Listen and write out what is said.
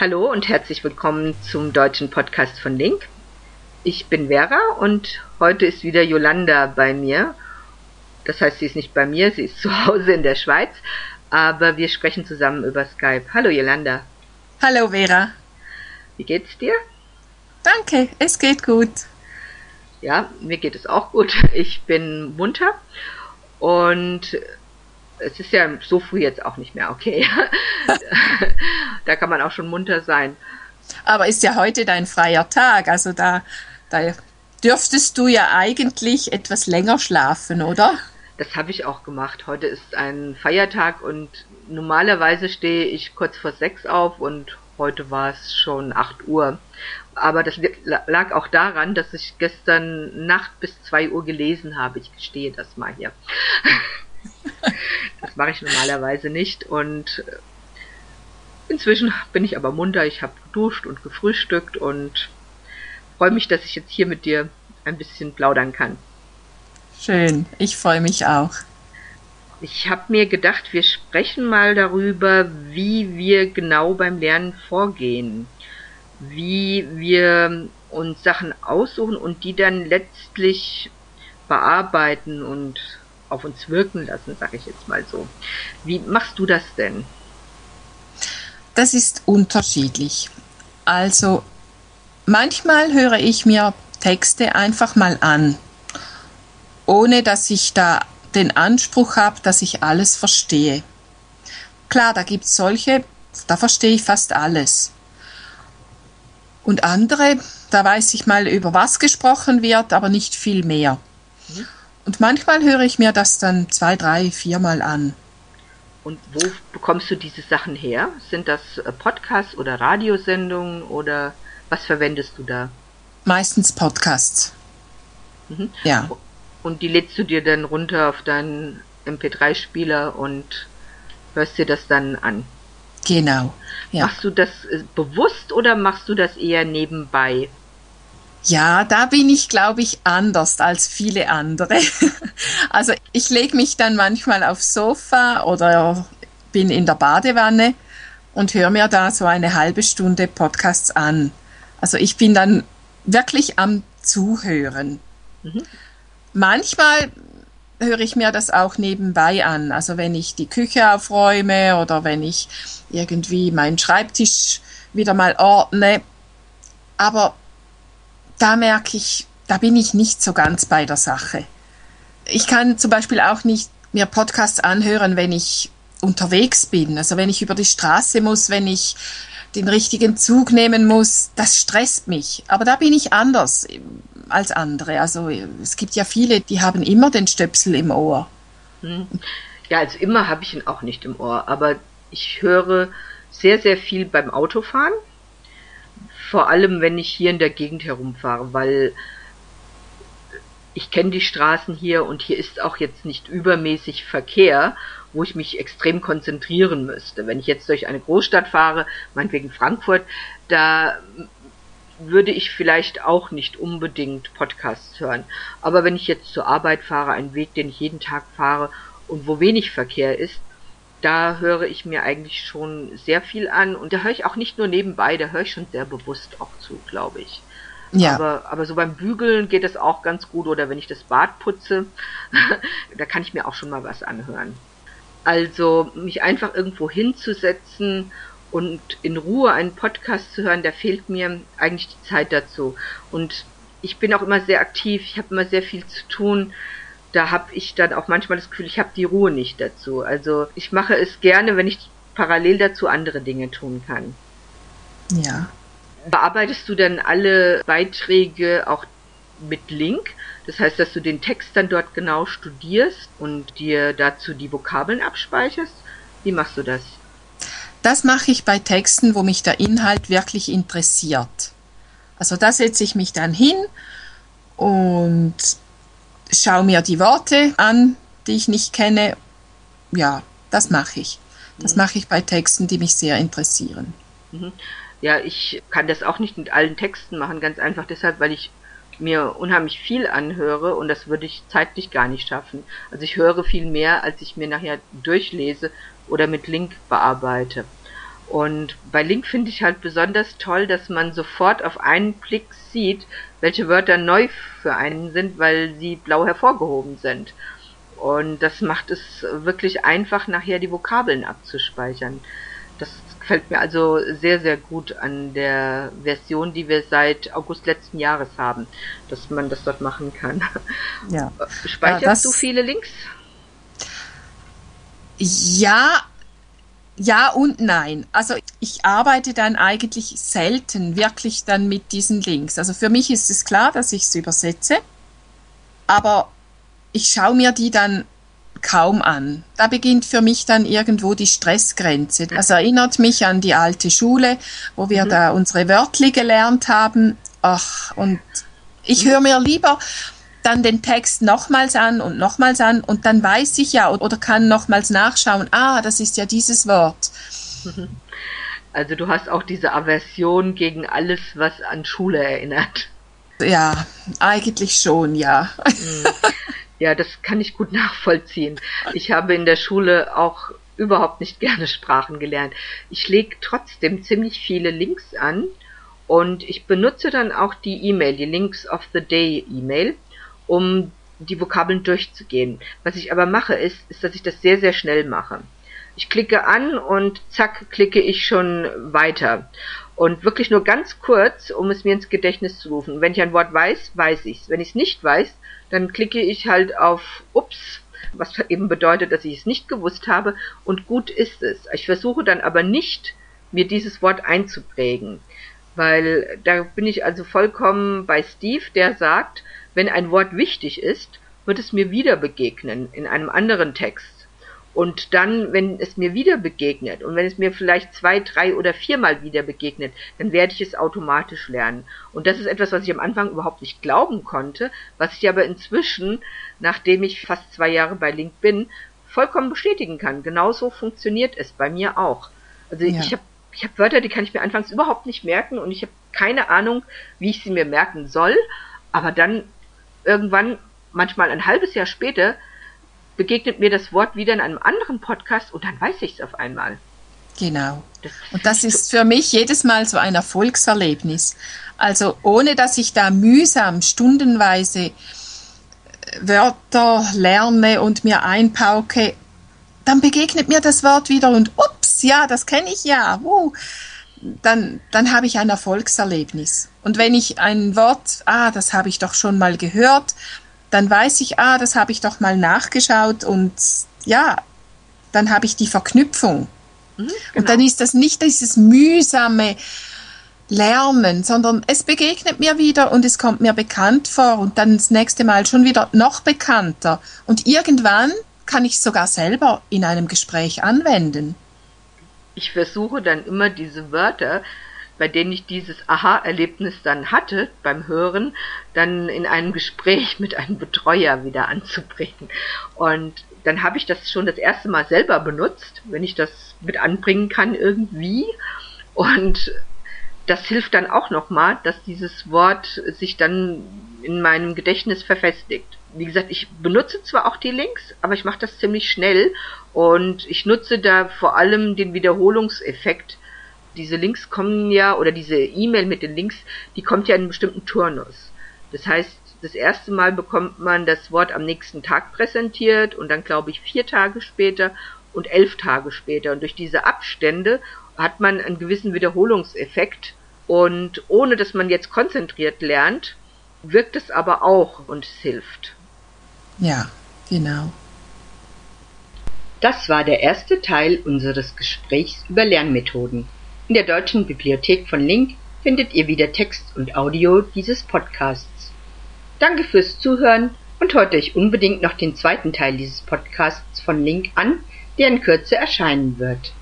Hallo und herzlich willkommen zum deutschen Podcast von Link. Ich bin Vera und heute ist wieder Yolanda bei mir. Das heißt, sie ist nicht bei mir, sie ist zu Hause in der Schweiz, aber wir sprechen zusammen über Skype. Hallo Yolanda. Hallo Vera. Wie geht's dir? Danke, es geht gut. Ja, mir geht es auch gut. Ich bin munter und es ist ja so früh jetzt auch nicht mehr okay. da kann man auch schon munter sein. Aber ist ja heute dein freier Tag, also da, da dürftest du ja eigentlich etwas länger schlafen, oder? Das habe ich auch gemacht. Heute ist ein Feiertag und normalerweise stehe ich kurz vor sechs auf und heute war es schon acht Uhr. Aber das lag auch daran, dass ich gestern Nacht bis zwei Uhr gelesen habe. Ich gestehe das mal hier. Das mache ich normalerweise nicht und äh, inzwischen bin ich aber munter. Ich habe geduscht und gefrühstückt und freue mich, dass ich jetzt hier mit dir ein bisschen plaudern kann. Schön, ich freue mich auch. Ich habe mir gedacht, wir sprechen mal darüber, wie wir genau beim Lernen vorgehen, wie wir uns Sachen aussuchen und die dann letztlich bearbeiten und auf uns wirken lassen, sage ich jetzt mal so. Wie machst du das denn? Das ist unterschiedlich. Also manchmal höre ich mir Texte einfach mal an, ohne dass ich da den Anspruch habe, dass ich alles verstehe. Klar, da gibt es solche, da verstehe ich fast alles. Und andere, da weiß ich mal, über was gesprochen wird, aber nicht viel mehr. Mhm. Und manchmal höre ich mir das dann zwei, drei, viermal an. Und wo bekommst du diese Sachen her? Sind das äh, Podcasts oder Radiosendungen oder was verwendest du da? Meistens Podcasts. Mhm. Ja. Und die lädst du dir dann runter auf deinen MP3-Spieler und hörst dir das dann an. Genau. Ja. Machst du das äh, bewusst oder machst du das eher nebenbei? Ja, da bin ich, glaube ich, anders als viele andere. Also ich lege mich dann manchmal aufs Sofa oder bin in der Badewanne und höre mir da so eine halbe Stunde Podcasts an. Also ich bin dann wirklich am Zuhören. Mhm. Manchmal höre ich mir das auch nebenbei an. Also wenn ich die Küche aufräume oder wenn ich irgendwie meinen Schreibtisch wieder mal ordne. Aber da merke ich, da bin ich nicht so ganz bei der Sache. Ich kann zum Beispiel auch nicht mir Podcasts anhören, wenn ich unterwegs bin. Also wenn ich über die Straße muss, wenn ich den richtigen Zug nehmen muss, das stresst mich. Aber da bin ich anders als andere. Also es gibt ja viele, die haben immer den Stöpsel im Ohr. Hm. Ja, also immer habe ich ihn auch nicht im Ohr, aber ich höre sehr, sehr viel beim Autofahren vor allem wenn ich hier in der Gegend herumfahre, weil ich kenne die Straßen hier und hier ist auch jetzt nicht übermäßig Verkehr, wo ich mich extrem konzentrieren müsste. Wenn ich jetzt durch eine Großstadt fahre, meinetwegen Frankfurt, da würde ich vielleicht auch nicht unbedingt Podcasts hören. Aber wenn ich jetzt zur Arbeit fahre, einen Weg, den ich jeden Tag fahre und wo wenig Verkehr ist, da höre ich mir eigentlich schon sehr viel an und da höre ich auch nicht nur nebenbei, da höre ich schon sehr bewusst auch zu, glaube ich. Ja. Aber, aber so beim Bügeln geht es auch ganz gut oder wenn ich das Bad putze, da kann ich mir auch schon mal was anhören. Also mich einfach irgendwo hinzusetzen und in Ruhe einen Podcast zu hören, da fehlt mir eigentlich die Zeit dazu. Und ich bin auch immer sehr aktiv, ich habe immer sehr viel zu tun da habe ich dann auch manchmal das Gefühl, ich habe die Ruhe nicht dazu. Also ich mache es gerne, wenn ich parallel dazu andere Dinge tun kann. Ja. Bearbeitest du dann alle Beiträge auch mit Link? Das heißt, dass du den Text dann dort genau studierst und dir dazu die Vokabeln abspeicherst? Wie machst du das? Das mache ich bei Texten, wo mich der Inhalt wirklich interessiert. Also da setze ich mich dann hin und schaue mir die Worte an, die ich nicht kenne. Ja, das mache ich. Das mhm. mache ich bei Texten, die mich sehr interessieren. Mhm. Ja, ich kann das auch nicht mit allen Texten machen, ganz einfach deshalb, weil ich mir unheimlich viel anhöre und das würde ich zeitlich gar nicht schaffen. Also ich höre viel mehr, als ich mir nachher durchlese oder mit Link bearbeite. Und bei Link finde ich halt besonders toll, dass man sofort auf einen Blick sieht, welche Wörter neu für einen sind, weil sie blau hervorgehoben sind. Und das macht es wirklich einfach, nachher die Vokabeln abzuspeichern. Das gefällt mir also sehr, sehr gut an der Version, die wir seit August letzten Jahres haben, dass man das dort machen kann. Ja. Speicherst Ja, du viele Links? Ja, ja und nein. Also ich arbeite dann eigentlich selten wirklich dann mit diesen Links. Also für mich ist es klar, dass ich es übersetze, aber ich schaue mir die dann kaum an. Da beginnt für mich dann irgendwo die Stressgrenze. Das erinnert mich an die alte Schule, wo wir da unsere Wörtli gelernt haben. Ach, und ich höre mir lieber dann den Text nochmals an und nochmals an und dann weiß ich ja oder kann nochmals nachschauen, ah, das ist ja dieses Wort. Also du hast auch diese Aversion gegen alles, was an Schule erinnert. Ja, eigentlich schon, ja. Ja, das kann ich gut nachvollziehen. Ich habe in der Schule auch überhaupt nicht gerne Sprachen gelernt. Ich lege trotzdem ziemlich viele Links an und ich benutze dann auch die E-Mail, die Links of the Day E-Mail, um die Vokabeln durchzugehen. Was ich aber mache, ist, ist, dass ich das sehr, sehr schnell mache. Ich klicke an und zack, klicke ich schon weiter. Und wirklich nur ganz kurz, um es mir ins Gedächtnis zu rufen. Wenn ich ein Wort weiß, weiß ich's. Wenn ich es nicht weiß, dann klicke ich halt auf Ups, was eben bedeutet, dass ich es nicht gewusst habe und gut ist es. Ich versuche dann aber nicht, mir dieses Wort einzuprägen, weil da bin ich also vollkommen bei Steve, der sagt, wenn ein Wort wichtig ist, wird es mir wieder begegnen in einem anderen Text. Und dann, wenn es mir wieder begegnet und wenn es mir vielleicht zwei, drei oder viermal wieder begegnet, dann werde ich es automatisch lernen. Und das ist etwas, was ich am Anfang überhaupt nicht glauben konnte, was ich aber inzwischen, nachdem ich fast zwei Jahre bei Link bin, vollkommen bestätigen kann. Genauso funktioniert es bei mir auch. Also Ja. ich habe ich hab Wörter, die kann ich mir anfangs überhaupt nicht merken und ich habe keine Ahnung, wie ich sie mir merken soll. Aber dann irgendwann, manchmal ein halbes Jahr später, begegnet mir das Wort wieder in einem anderen Podcast und dann weiß ich es auf einmal. Genau. Und das ist für mich jedes Mal so ein Erfolgserlebnis. Also ohne dass ich da mühsam stundenweise äh, Wörter lerne und mir einpauke, dann begegnet mir das Wort wieder und ups, ja, das kenne ich ja. Uh, dann, dann habe ich ein Erfolgserlebnis. Und wenn ich ein Wort, ah, das habe ich doch schon mal gehört, dann weiß ich, ah, das habe ich doch mal nachgeschaut und ja, dann habe ich die Verknüpfung. Mhm, Und dann ist das nicht dieses mühsame Lernen, sondern es begegnet mir wieder und es kommt mir bekannt vor und dann das nächste Mal schon wieder noch bekannter. Und irgendwann kann ich es sogar selber in einem Gespräch anwenden. Ich versuche dann immer diese Wörter, bei denen ich dieses Aha-Erlebnis dann hatte beim Hören, dann in einem Gespräch mit einem Betreuer wieder anzubringen. Und dann habe ich das schon das erste Mal selber benutzt, wenn ich das mit anbringen kann irgendwie. Und das hilft dann auch nochmal, dass dieses Wort sich dann in meinem Gedächtnis verfestigt. Wie gesagt, ich benutze zwar auch die Links, aber ich mache das ziemlich schnell und ich nutze da vor allem den Wiederholungseffekt. Diese Links kommen ja, oder diese E-Mail mit den Links, die kommt ja in einem bestimmten Turnus. Das heißt, das erste Mal bekommt man das Wort am nächsten Tag präsentiert und dann glaube ich vier Tage später und elf Tage später. Und durch diese Abstände hat man einen gewissen Wiederholungseffekt und ohne dass man jetzt konzentriert lernt, wirkt es aber auch und es hilft. Ja, genau. Das war der erste Teil unseres Gesprächs über Lernmethoden. In der Deutschen Bibliothek von Link findet ihr wieder Text und Audio dieses Podcasts. Danke fürs Zuhören und hört euch unbedingt noch den zweiten Teil dieses Podcasts von Link an, der in Kürze erscheinen wird.